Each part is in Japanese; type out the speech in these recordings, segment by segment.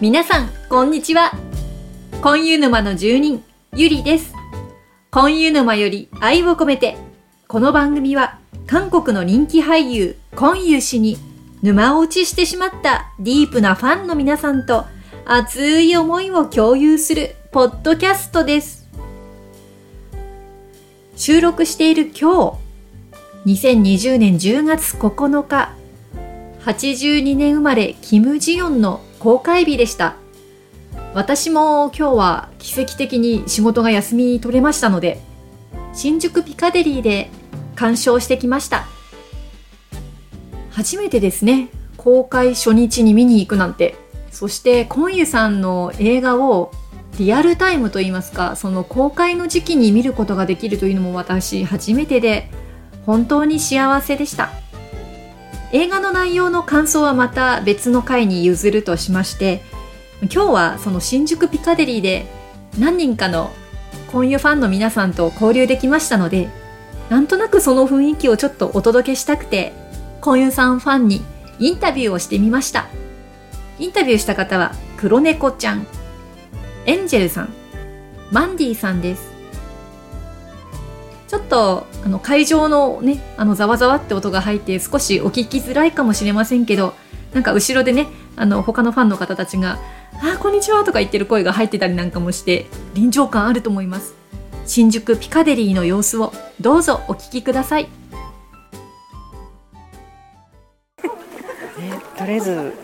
皆さん、こんにちは。婚湯沼の住人、ゆりです。婚湯沼より愛を込めて、この番組は、韓国の人気俳優、コンユ氏に、沼落ちしてしまったディープなファンの皆さんと、熱い思いを共有する、ポッドキャストです。収録している今日、2020年10月9日、82年生まれキム・ジヨンの公開日でした。私も今日は奇跡的に仕事が休み取れましたので、新宿ピカデリーで鑑賞してきました。初めてですね、公開初日に見に行くなんて。そして、コンユさんの映画をリアルタイムといいますか、その公開の時期に見ることができるというのも私初めてで、本当に幸せでした。映画の内容の感想はまた別の回に譲るとしまして今日はその新宿ピカデリーで何人かのコンユファンの皆さんと交流できましたのでなんとなくその雰囲気をちょっとお届けしたくてコンユさんファンにインタビューをしてみました。インタビューした方は黒猫ちゃんエンジェルさんマンディさんです。ちょっとあの会場のねあのざわざわって音が入って少しお聞きづらいかもしれませんけどなんか後ろでねあの他のファンの方たちが「あこんにちは」とか言ってる声が入ってたりなんかもして臨場感あると思います。新宿ピカデリーの様子をどうぞお聞きください。えとりあえず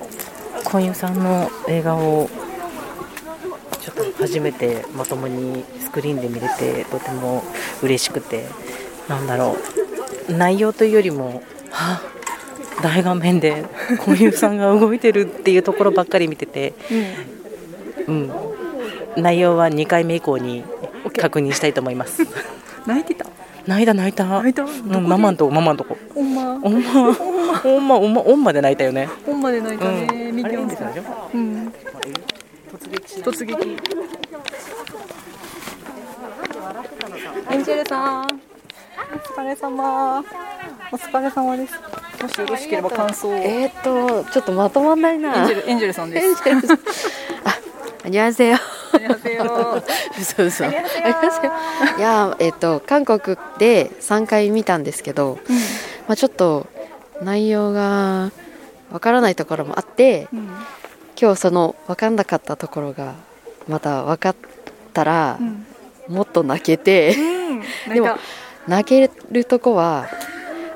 今夜さんの映画をちょっと初めてまともにスクリーンで見れてとても嬉しくてなんだろう。内容というよりもはあ大画面で今夜さんが動いてるっていうところばっかり見てて、うん、内容は2回目以降に確認したいと思います。泣いてた？泣いた泣いた。泣いた？うん、ママんとこママんとこ。ほんま。おんま。おんま。おんまおんまで泣いたよね。ほんまで泣いたね、うん。あれ見てますエンさうん撃突撃エンジェルさん。お疲れ様。お疲れ様です。もしよろしければ感想を。えっ、とちょっとまとまんないな。エンジェルエンジェルさんです。エンジェルさんあ、んにちはそう。そう。いやえっ、と韓国で3回見たんですけど、うん、まあちょっと内容がわからないところもあって、うん、今日そのわかんなかったところがまた分かったら、うん。もっと泣けて、うん。でも泣けるとこは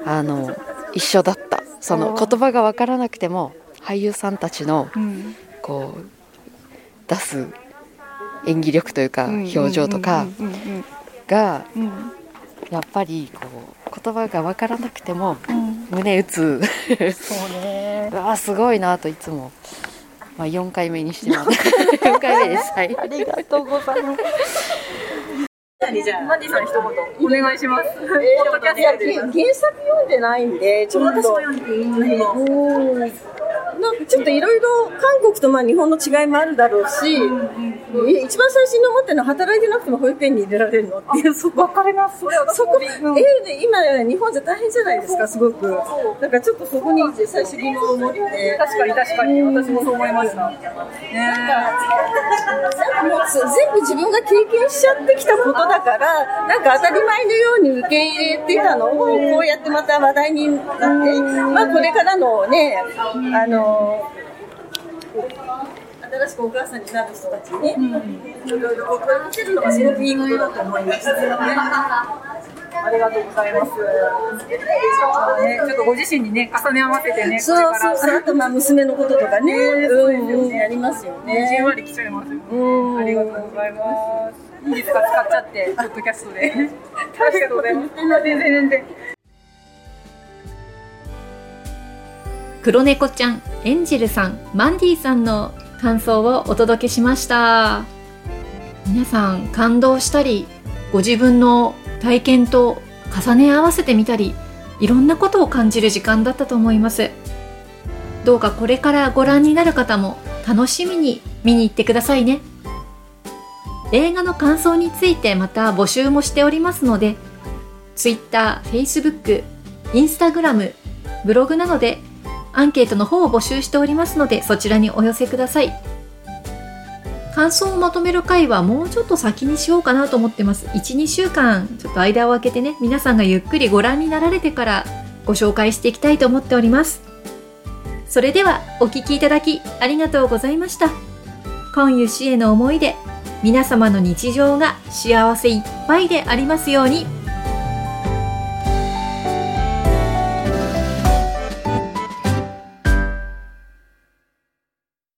あの一緒だった。その言葉がわからなくても俳優さんたちのうん。こう出す演技力というか表情とかうんうんがうん。うん。やっぱりこう言葉が分からなくてもうん。胸打つ。そうね。うわーすごいなといつも、まあ、4回目にしてます4回目ですはい。ありがとうございます。マンディさん一言。お願いします。ポッドキャストで原作読んでないんで、ちょっと、うん。なんかちょっといろいろ韓国とまあ日本の違いもあるだろうし、え一番最初に思ってるのは働いてなくても保育園に入れられるのっていう、そこ。わかります。それ私そこ、えーで今、日本じゃ大変じゃないですか、すごく。だからちょっとそこに最初疑問を持って。確かに確かに私もそう思いました。ねなんかもう全部自分が経験しちゃってきたことだから、なんか当たり前のように受け入れてたのを、こうやってまた話題になって、まあこれからのね、あの、新しくお母さんになる人たちに、いろいろるのがすごくいいことだと思いましたよね。ありがとうございます。ね、ちょっとご自身にね重ね合わせてね。そうそうそう、あとまあ娘のこととかね、うんうん、やりますよじんね。わり来ちゃいますありがとうございます。いいですか使っちゃってポッドキャストで。ありがとうございます。全然全然。黒猫ちゃん、エンジェルさん、マンディさんの感想をお届けしました。皆さん感動したり、ご自分の体験と重ね合わせてみたり、いろんなことを感じる時間だったと思います。どうかこれからご覧になる方も楽しみに見に行ってくださいね。映画の感想についてまた募集もしておりますので、Twitter、Facebook、Instagram、ブログなどでアンケートの方を募集しておりますのでそちらにお寄せください。感想をまとめる回はもうちょっと先にしようかなと思ってます。12週間ちょっと間を空けてね皆さんがゆっくりご覧になられてからご紹介していきたいと思っております。それではお聞きいただきありがとうございました。今湯氏への思いで皆様の日常が幸せいっぱいでありますように。